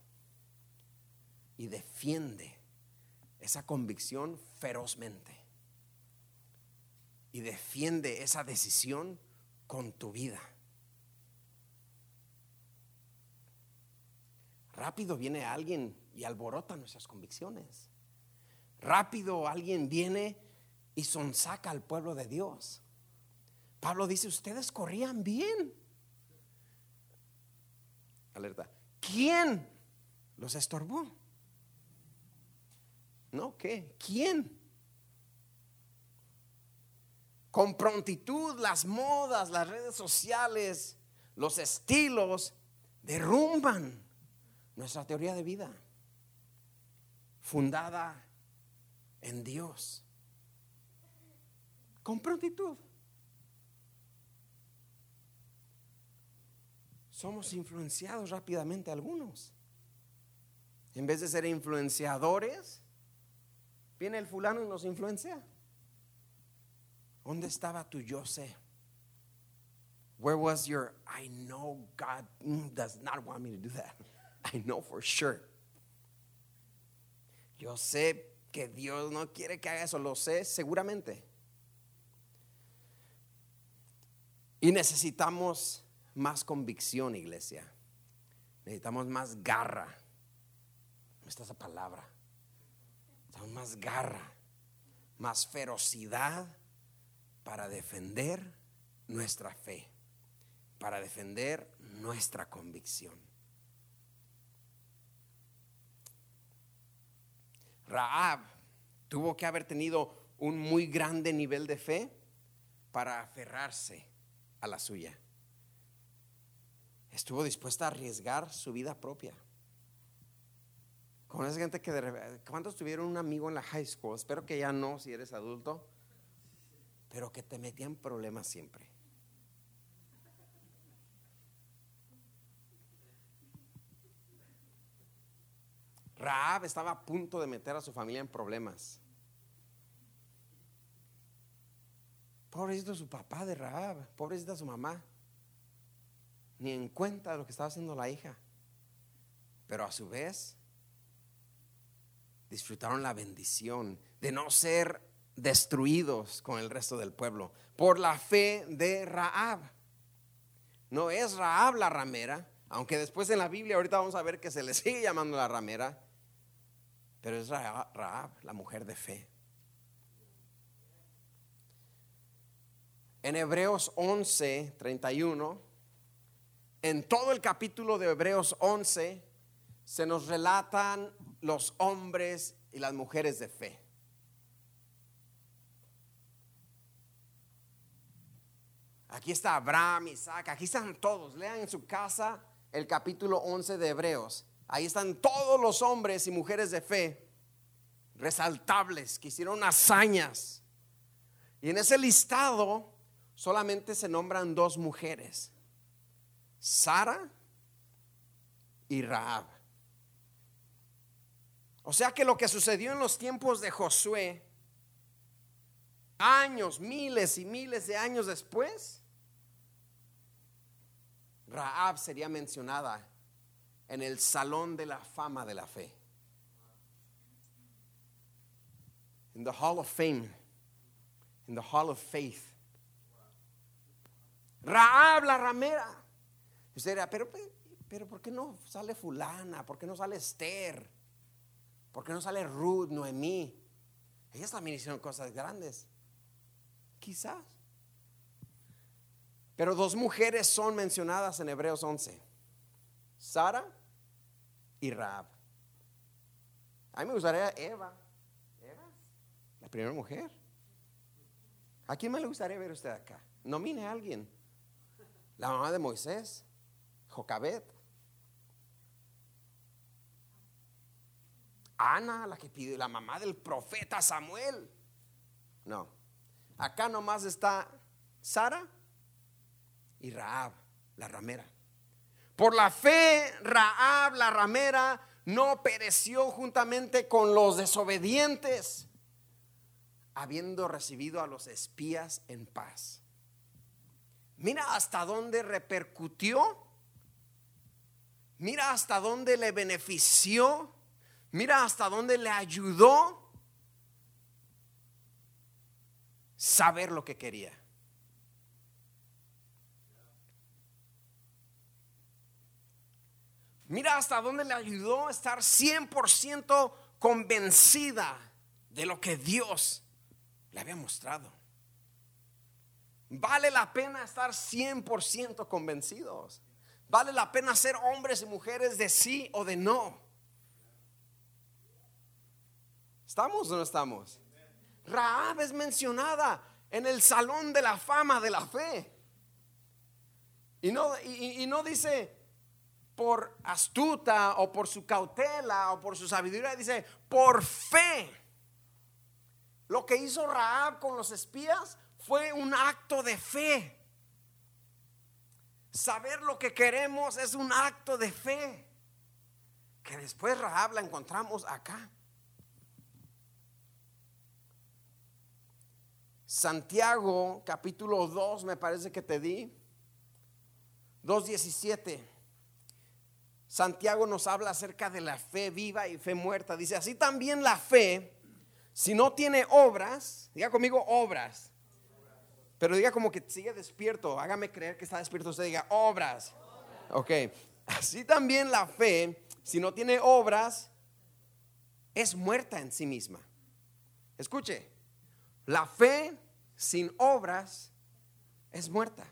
Y defiende esa convicción ferozmente. Y defiende esa decisión con tu vida. Rápido viene alguien y alborota nuestras convicciones. Rápido alguien viene y sonsaca al pueblo de Dios. Pablo dice, ustedes corrían bien. Alerta. ¿Quién los estorbó? No, ¿qué? ¿Quién? Con prontitud las modas, las redes sociales, los estilos derrumban nuestra teoría de vida fundada en Dios. Con prontitud. Somos influenciados rápidamente algunos. En vez de ser influenciadores, viene el fulano y nos influencia. ¿Dónde estaba tu yo sé? Where was your I know God does not want me to do that? I know for sure. Yo sé que Dios no quiere que haga eso, lo sé seguramente. Y necesitamos más convicción, iglesia. Necesitamos más garra. No está esa palabra. Necesitamos más garra, más ferocidad para defender nuestra fe, para defender nuestra convicción. Raab tuvo que haber tenido un muy grande nivel de fe para aferrarse a la suya. Estuvo dispuesta a arriesgar su vida propia. Con esa gente que de ¿cuántos tuvieron un amigo en la high school? Espero que ya no, si eres adulto, pero que te metían problemas siempre. Raab estaba a punto de meter a su familia en problemas. Pobrecito su papá de Raab, pobrecita su mamá. Ni en cuenta de lo que estaba haciendo la hija. Pero a su vez disfrutaron la bendición de no ser destruidos con el resto del pueblo por la fe de Raab. No es Raab la ramera, aunque después en la Biblia ahorita vamos a ver que se le sigue llamando la ramera, pero es Raab, la mujer de fe. En Hebreos 11, 31, en todo el capítulo de Hebreos 11 se nos relatan los hombres y las mujeres de fe. Aquí está Abraham, Isaac, aquí están todos. Lean en su casa el capítulo 11 de Hebreos. Ahí están todos los hombres y mujeres de fe resaltables que hicieron hazañas. Y en ese listado solamente se nombran dos mujeres, Sara y Raab. O sea que lo que sucedió en los tiempos de Josué, años, miles y miles de años después, Raab sería mencionada en el salón de la fama de la fe. In the Hall of Fame, in the Hall of Faith. Raab la ramera. Usted dirá, pero, pero ¿por qué no sale fulana? ¿Por qué no sale Esther? ¿Por qué no sale Ruth, Noemí? Ellas también hicieron cosas grandes. Quizás. Pero dos mujeres son mencionadas en Hebreos 11. Sara y Raab. A mí me gustaría Eva. Eva, la primera mujer. ¿A quién me le gustaría ver usted acá? Nomine a alguien. La mamá de Moisés, Jocabet. Ana, la que pide, la mamá del profeta Samuel. No. Acá nomás está Sara y Raab, la ramera. Por la fe, Raab, la ramera, no pereció juntamente con los desobedientes, habiendo recibido a los espías en paz. Mira hasta dónde repercutió. Mira hasta dónde le benefició. Mira hasta dónde le ayudó saber lo que quería. Mira hasta dónde le ayudó a estar 100% convencida de lo que Dios le había mostrado. Vale la pena estar 100% convencidos. Vale la pena ser hombres y mujeres de sí o de no. ¿Estamos o no estamos? Raab es mencionada en el salón de la fama de la fe. Y no, y no dice, por astuta o por su cautela o por su sabiduría, dice, por fe. Lo que hizo Raab con los espías fue un acto de fe. Saber lo que queremos es un acto de fe. Que después Rahab la encontramos acá. Santiago capítulo 2 me parece que te di. 2.17. Santiago nos habla acerca de la fe viva y fe muerta. Dice, así también la fe, si no tiene obras, diga conmigo obras, pero diga como que sigue despierto, hágame creer que está despierto, usted diga obras. Ok, así también la fe, si no tiene obras, es muerta en sí misma. Escuche, la fe sin obras es muerta.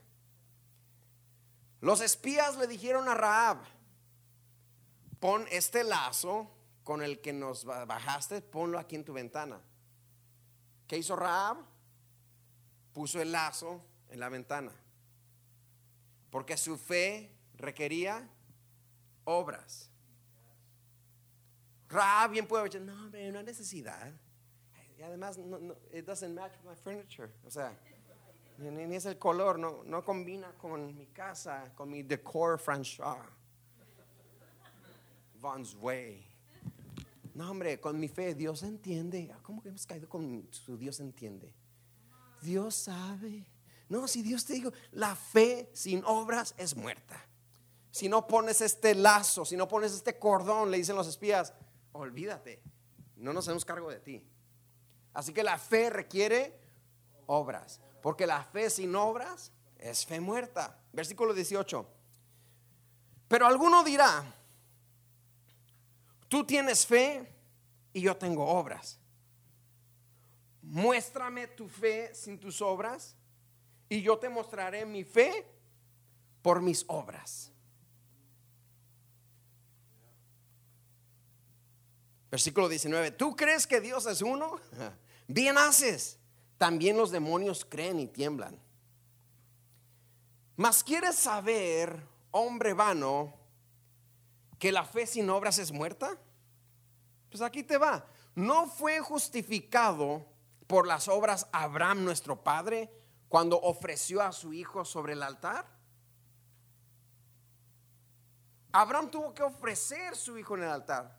Los espías le dijeron a Raab, pon este lazo con el que nos bajaste, ponlo aquí en tu ventana. ¿Qué hizo Raab? Puso el lazo en la ventana. Porque su fe requería obras. Raab bien puede decir, no, hombre, no hay necesidad. Y además, no, no, it doesn't match with my furniture. O sea, ni, ni es el color, no, combina con mi casa, con mi decor François. Vaughn's. No, hombre, con mi fe Dios entiende. ¿Cómo que hemos caído con su Dios entiende? Dios sabe. No, si Dios te digo, la fe sin obras es muerta. Si no pones este lazo, si no pones este cordón, le dicen los espías, olvídate, no nos hacemos cargo de ti. Así que la fe requiere obras, porque la fe sin obras es fe muerta. Versículo 18. Pero alguno dirá, Tú tienes fe y yo tengo obras. Muéstrame tu fe sin tus obras y yo te mostraré mi fe por mis obras. Versículo 19. ¿Tú crees que Dios es uno? Bien haces. También los demonios creen y tiemblan. Mas quieres saber, hombre vano, que la fe sin obras es muerta? Pues aquí te va. ¿No fue justificado por las obras Abraham nuestro padre cuando ofreció a su hijo sobre el altar? Abraham tuvo que ofrecer su hijo en el altar.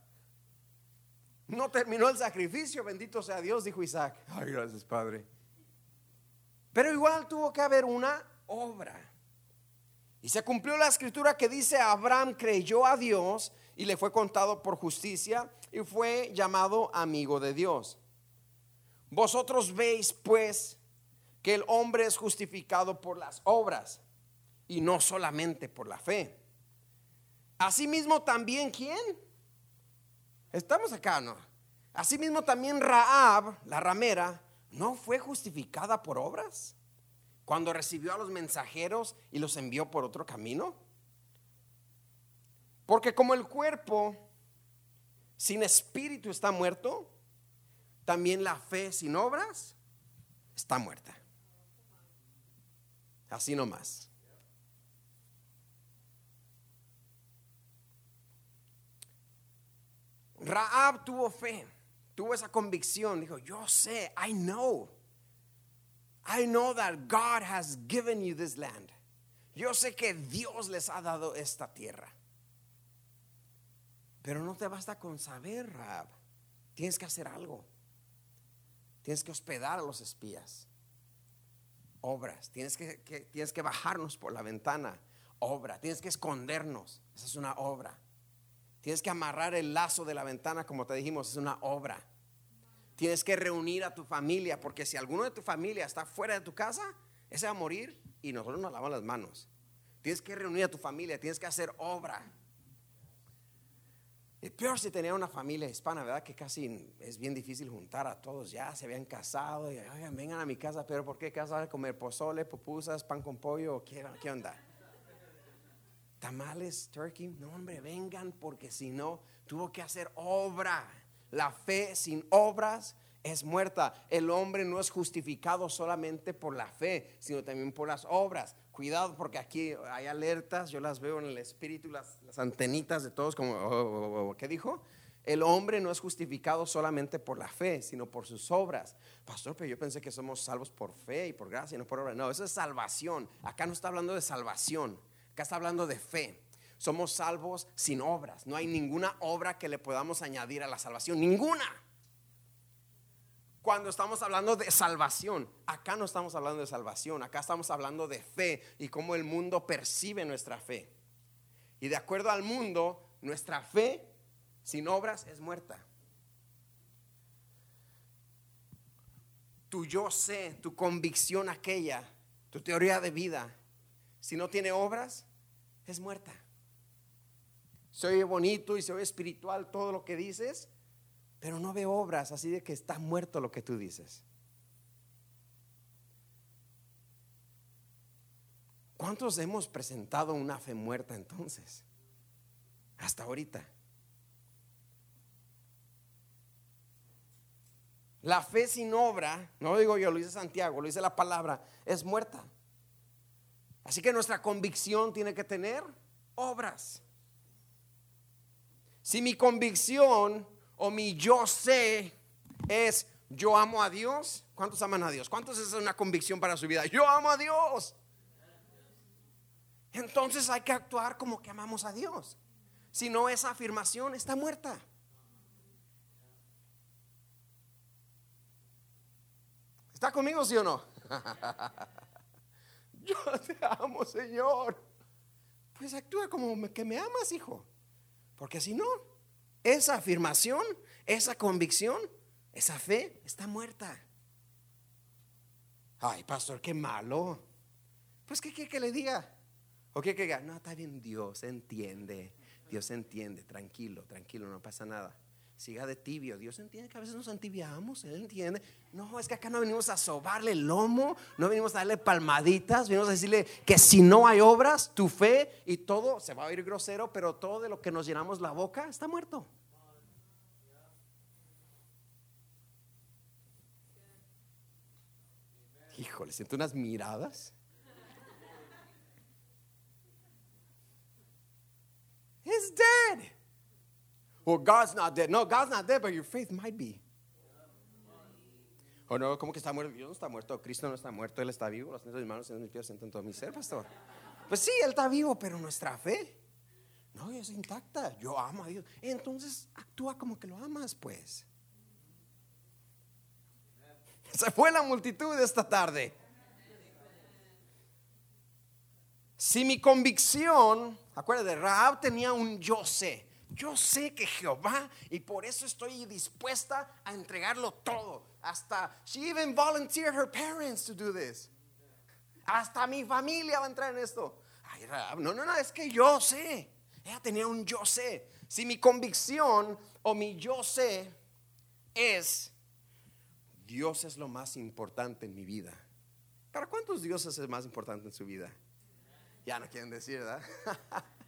No terminó el sacrificio, bendito sea Dios, dijo Isaac. Ay, gracias, Padre. Pero igual tuvo que haber una obra. Y se cumplió la escritura que dice, Abraham creyó a Dios y le fue contado por justicia y fue llamado amigo de Dios. Vosotros veis pues que el hombre es justificado por las obras y no solamente por la fe. Asimismo también, ¿quién? Estamos acá, ¿no? Asimismo también Raab, la ramera, no fue justificada por obras cuando recibió a los mensajeros y los envió por otro camino. Porque como el cuerpo sin espíritu está muerto, también la fe sin obras está muerta. Así nomás. Raab tuvo fe, tuvo esa convicción, dijo, yo sé, I know. I know that God has given you this land. Yo sé que Dios les ha dado esta tierra. Pero no te basta con saber, Raab. Tienes que hacer algo. Tienes que hospedar a los espías. Obras. Tienes que, tienes que bajarnos por la ventana. Obra. Tienes que escondernos. Esa es una obra. Tienes que amarrar el lazo de la ventana, como te dijimos, es una obra. Tienes que reunir a tu familia, porque si alguno de tu familia está fuera de tu casa, ese va a morir y nosotros nos lavamos las manos. Tienes que reunir a tu familia, tienes que hacer obra. Y peor si tenía una familia hispana, ¿verdad? Que casi es bien difícil juntar a todos. Ya se habían casado y oigan, vengan a mi casa, pero ¿por qué casa a comer pozole, pupusas, pan con pollo? ¿Qué, qué onda? tamales, turkey. No, hombre, vengan porque si no, tuvo que hacer obra. La fe sin obras es muerta. El hombre no es justificado solamente por la fe, sino también por las obras. Cuidado porque aquí hay alertas, yo las veo en el espíritu, las, antenitas de todos, como, oh, oh, oh, ¿qué dijo? El hombre no es justificado solamente por la fe, sino por sus obras. Pastor, pero yo pensé que somos salvos por fe y por gracia no por obra. No, eso es salvación. Acá no está hablando de salvación. Acá está hablando de fe. Somos salvos sin obras. No hay ninguna obra que le podamos añadir a la salvación. Ninguna. Cuando estamos hablando de salvación, acá no estamos hablando de salvación, acá estamos hablando de fe y cómo el mundo percibe nuestra fe. Y de acuerdo al mundo, nuestra fe sin obras es muerta. Tu yo sé, tu convicción aquella, tu teoría de vida, si no tiene obras, es muerta. Se oye bonito y se oye espiritual todo lo que dices, pero no ve obras, así de que está muerto lo que tú dices. ¿Cuántos hemos presentado una fe muerta entonces? Hasta ahorita. La fe sin obra, no lo digo yo, lo dice Santiago, lo dice la palabra, es muerta. Así que nuestra convicción tiene que tener obras. Si mi convicción o mi yo sé es yo amo a Dios, ¿cuántos aman a Dios? ¿Cuántos es una convicción para su vida? Yo amo a Dios. Entonces hay que actuar como que amamos a Dios. Si no, esa afirmación está muerta. ¿Está conmigo, sí o no? yo te amo, Señor. Pues actúa como que me amas, hijo. Porque si no, esa afirmación, esa convicción, esa fe está muerta. Ay, pastor, qué malo. Pues, ¿qué quiere que le diga? ¿O qué que diga? No, está bien, Dios entiende. Dios entiende, tranquilo, tranquilo, no pasa nada siga de tibio. Dios entiende que a veces nos antibiamos, Él entiende. No, es que acá no venimos a sobarle el lomo, no venimos a darle palmaditas, venimos a decirle que si no hay obras, tu fe y todo se va a oír grosero, pero todo de lo que nos llenamos la boca está muerto. Híjole, siento unas miradas. It's dead. Well, God's not dead. No, God's not dead, but your faith might be. O no, ¿cómo que está muerto? Dios no está muerto, Cristo no está muerto, Él está vivo. Los mis manos mis pies en todo mi ser, pastor. Pues sí, Él está vivo, pero nuestra fe, No, es intacta. Yo amo a Dios. Entonces actúa como que lo amas, pues. Se fue la multitud esta tarde. Si mi convicción, acuérdate, Raab tenía un yo sé. Yo sé que Jehová y por eso estoy dispuesta a entregarlo todo. Hasta she even volunteered her parents to do this. Hasta mi familia va a entrar en esto. Ay, no, no, no, es que yo sé. Ella tenía un yo sé. Si mi convicción o mi yo sé es Dios es lo más importante en mi vida. ¿Para cuántos dioses es más importante en su vida? Ya no quieren decir, ¿verdad?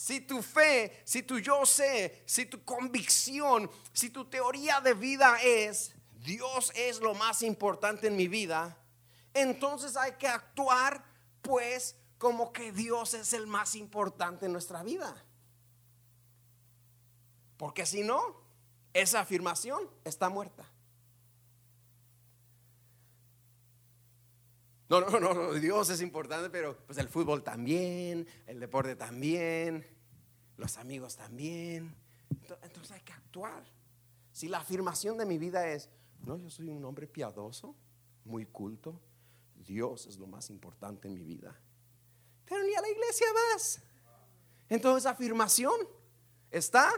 si tu fe, si tu yo sé, si tu convicción, si tu teoría de vida es Dios es lo más importante en mi vida, entonces hay que actuar pues como que Dios es el más importante en nuestra vida. Porque si no, esa afirmación está muerta. No, no, no, Dios es importante, pero pues el fútbol también, el deporte también, los amigos también. Entonces hay que actuar. Si la afirmación de mi vida es, no, yo soy un hombre piadoso, muy culto, Dios es lo más importante en mi vida. Pero ni a la iglesia vas. Entonces afirmación está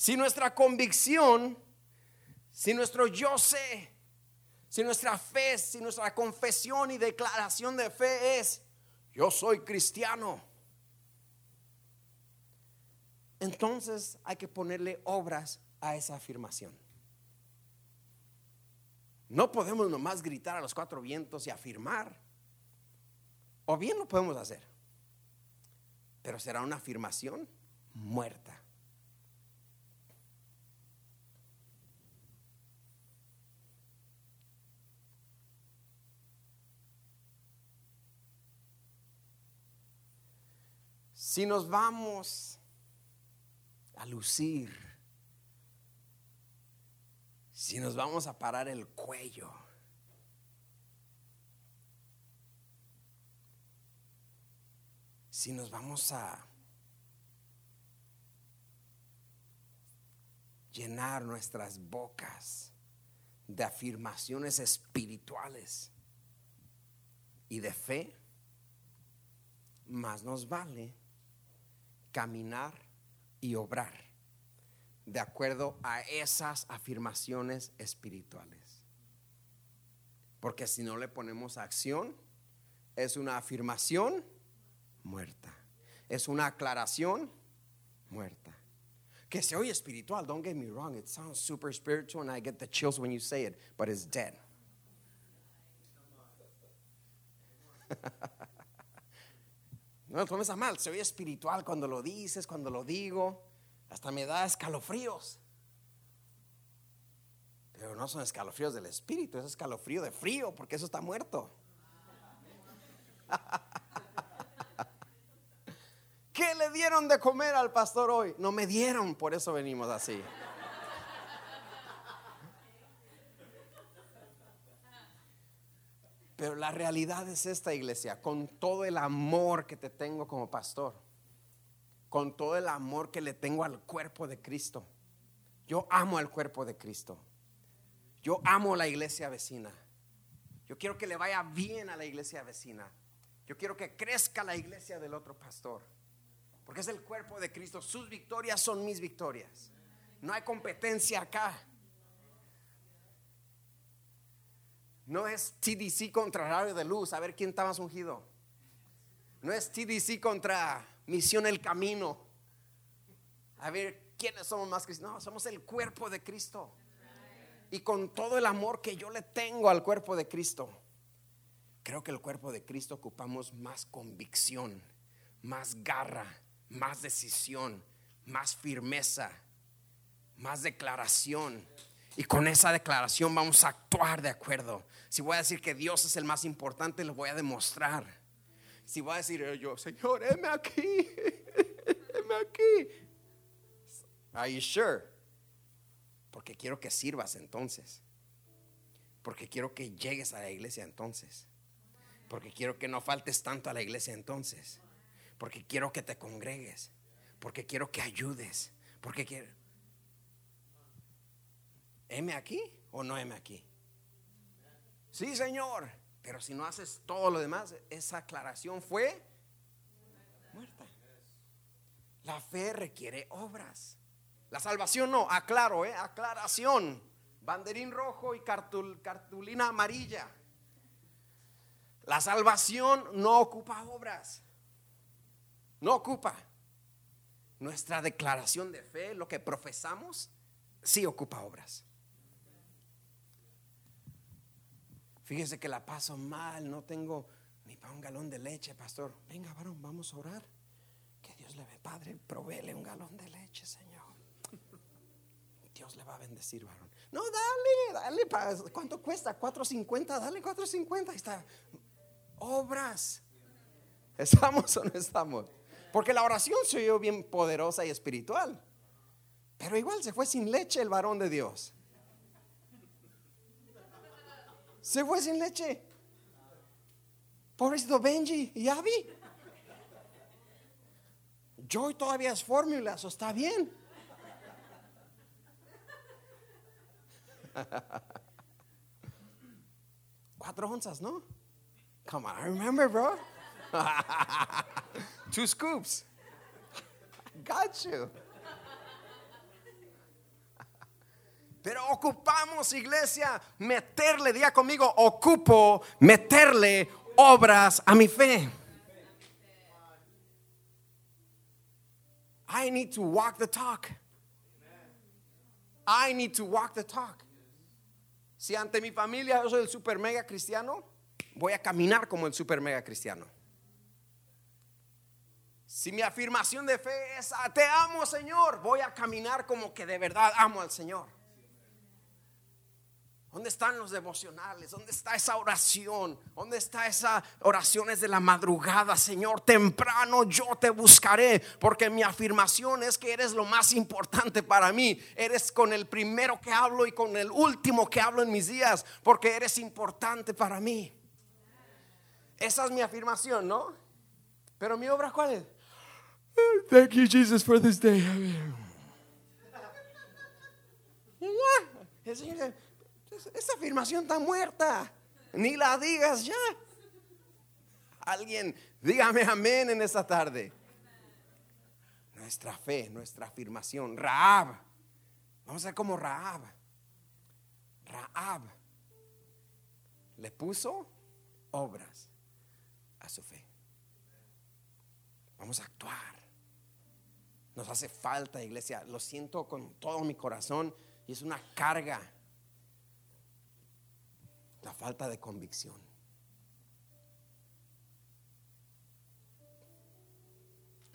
Si nuestra convicción, si nuestro yo sé, si nuestra fe, si nuestra confesión y declaración de fe es, yo soy cristiano, entonces hay que ponerle obras a esa afirmación. No podemos nomás gritar a los cuatro vientos y afirmar. O bien lo podemos hacer, pero será una afirmación muerta. Si nos vamos a lucir, si nos vamos a parar el cuello, si nos vamos a llenar nuestras bocas de afirmaciones espirituales y de fe, más nos vale caminar y obrar de acuerdo a esas afirmaciones espirituales. Porque si no le ponemos acción, es una afirmación muerta. Es una aclaración muerta. Que se oye espiritual, don't get me wrong, it sounds super spiritual and I get the chills when you say it, but it's dead. No lo tomes a mal, se oye espiritual cuando lo dices, cuando lo digo. Hasta me da escalofríos. Pero no son escalofríos del espíritu, es escalofrío de frío, porque eso está muerto. ¿Qué le dieron de comer al pastor hoy? No me dieron, por eso venimos así. Pero la realidad es esta iglesia, con todo el amor que te tengo como pastor, con todo el amor que le tengo al cuerpo de Cristo. Yo amo al cuerpo de Cristo. Yo amo la iglesia vecina. Yo quiero que le vaya bien a la iglesia vecina. Yo quiero que crezca la iglesia del otro pastor. Porque es el cuerpo de Cristo. Sus victorias son mis victorias. No hay competencia acá. No es TDC contra Radio de Luz, a ver quién está más ungido. No es TDC contra Misión El Camino. A ver quiénes somos más cristianos. No, somos el cuerpo de Cristo. Y con todo el amor que yo le tengo al cuerpo de Cristo, creo que el cuerpo de Cristo ocupamos más convicción, más garra, más decisión, más firmeza, más declaración. Y con esa declaración vamos a actuar de acuerdo. Si voy a decir que Dios es el más importante, lo voy a demostrar. Si voy a decir yo, Señor, heme aquí, heme aquí. Are you sure? Porque quiero que sirvas entonces. Porque quiero que llegues a la iglesia entonces. Porque quiero que no faltes tanto a la iglesia entonces. Porque quiero que te congregues. Porque quiero que ayudes. Porque quiero... ¿M aquí o no M aquí? Sí, Señor. Pero si no haces todo lo demás, esa aclaración fue muerta. La fe requiere obras. La salvación no, aclaro, ¿eh? aclaración. Banderín rojo y cartulina amarilla. La salvación no ocupa obras. No ocupa. Nuestra declaración de fe, lo que profesamos, sí ocupa obras. Fíjese que la paso mal, no tengo ni para un galón de leche, pastor. Venga, varón, vamos a orar. Que Dios le ve, Padre, provéele un galón de leche, Señor. Dios le va a bendecir, varón. No, dale, dale, ¿cuánto cuesta? 4.50, dale 4.50, ahí está. Obras. ¿Estamos o no estamos? Porque la oración se oyó bien poderosa y espiritual. Pero igual se fue sin leche el varón de Dios. Se fue sin leche. Pobrecito Benji y Abby. Joy todavía es fórmula, eso está bien. Cuatro onzas, ¿no? Come on, I remember, bro. Two scoops. Got you. Pero ocupamos, iglesia, meterle, diga conmigo, ocupo meterle obras a mi fe. I need to walk the talk. I need to walk the talk. Si ante mi familia yo soy el super mega cristiano, voy a caminar como el super mega cristiano. Si mi afirmación de fe es, ah, te amo Señor, voy a caminar como que de verdad amo al Señor. ¿Dónde están los devocionales? ¿Dónde está esa oración? ¿Dónde está esa oraciones de la madrugada? Señor, temprano yo te buscaré, porque mi afirmación es que eres lo más importante para mí. Eres con el primero que hablo y con el último que hablo en mis días, porque eres importante para mí. Esa es mi afirmación, ¿no? Pero mi obra, ¿cuál es? Thank you, Jesus, for this day. Esa afirmación está muerta. Ni la digas ya. Alguien, dígame amén en esta tarde. Nuestra fe, nuestra afirmación. Raab. Vamos a ver como Raab. Raab le puso obras a su fe. Vamos a actuar. Nos hace falta, iglesia. Lo siento con todo mi corazón y es una carga la falta de convicción.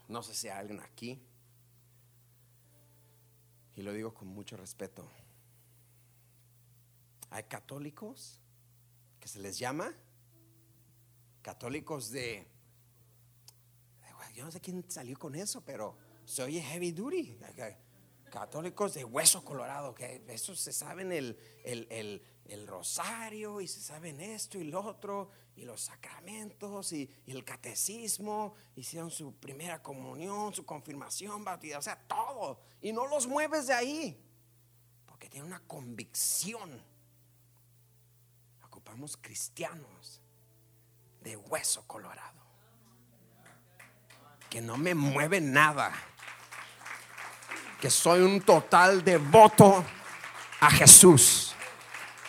No sé si hay alguien aquí, y lo digo con mucho respeto, hay católicos que se les llama católicos de, yo no sé quién salió con eso, pero se oye heavy duty, católicos de hueso colorado, que eso se saben el, el, el rosario y se saben esto y lo otro y los sacramentos y, el catecismo, hicieron su primera comunión, su confirmación, bautización, o sea, todo. Y no los mueves de ahí, porque tiene una convicción. Ocupamos cristianos de hueso colorado, que no me mueve nada, que soy un total devoto a Jesús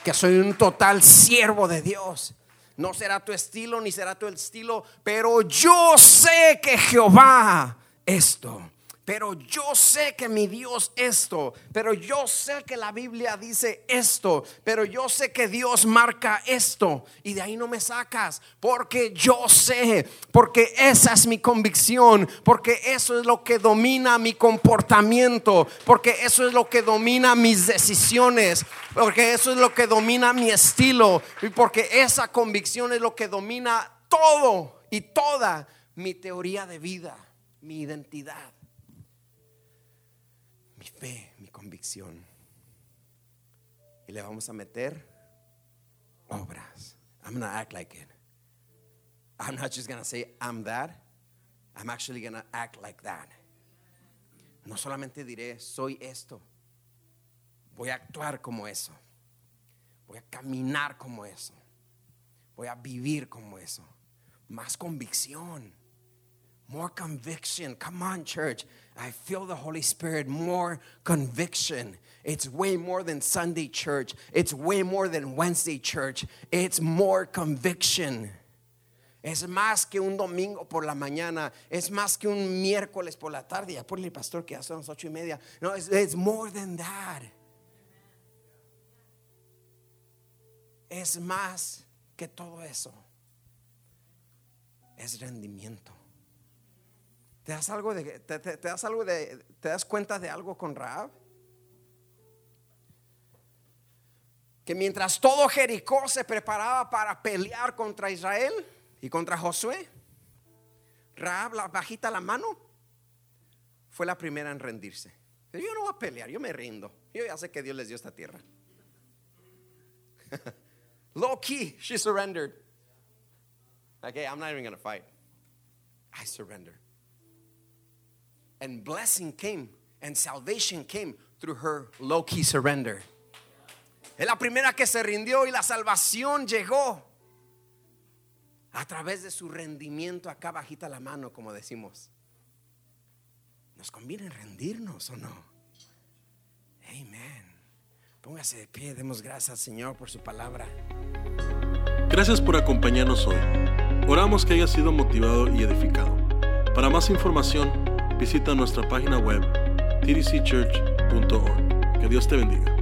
que soy un total siervo de Dios. No será tu estilo ni será tu estilo, pero yo sé que Jehová esto pero yo sé que mi Dios esto, pero yo sé que la Biblia dice esto, pero yo sé que Dios marca esto y de ahí no me sacas, porque yo sé, porque esa es mi convicción, porque eso es lo que domina mi comportamiento, porque eso es lo que domina mis decisiones, porque eso es lo que domina mi estilo y porque esa convicción es lo que domina todo y toda mi teoría de vida, mi identidad mi convicción. Y le vamos a meter obras. I'm going to act like it. I'm not just going to say I'm that. I'm actually going to act like that. No solamente diré soy esto. Voy a actuar como eso. Voy a caminar como eso. Voy a vivir como eso. Más convicción. More conviction. Come on, church. I feel the Holy Spirit. More conviction. It's way more than Sunday church. It's way more than Wednesday church. It's more conviction. Es más que un domingo por la mañana. Es más que un miércoles por la tarde. Ya el pastor que ya son las ocho y media. No, it's, it's more than that. Es más que todo eso. Es rendimiento. ¿Te das algo de, te, te- das algo de, te das cuenta de algo con Raab? Que mientras todo Jericó se preparaba para pelear contra Israel y contra Josué, Raab, la bajita la mano, fue la primera en rendirse. Yo no voy a pelear, yo me rindo. Yo ya sé que Dios les dio esta tierra. Low key, she surrendered. Okay, I'm not even gonna fight. I surrender. And blessing came and salvation came through her low key surrender. Es la primera que se rindió y la salvación llegó a través de su rendimiento acá bajita la mano, como decimos. Nos conviene rendirnos o no. Amén. Póngase de pie, demos gracias al Señor por su palabra. Gracias por acompañarnos hoy. Oramos que haya sido motivado y edificado. Para más información, visita nuestra página web tdcchurch.org. Que Dios te bendiga.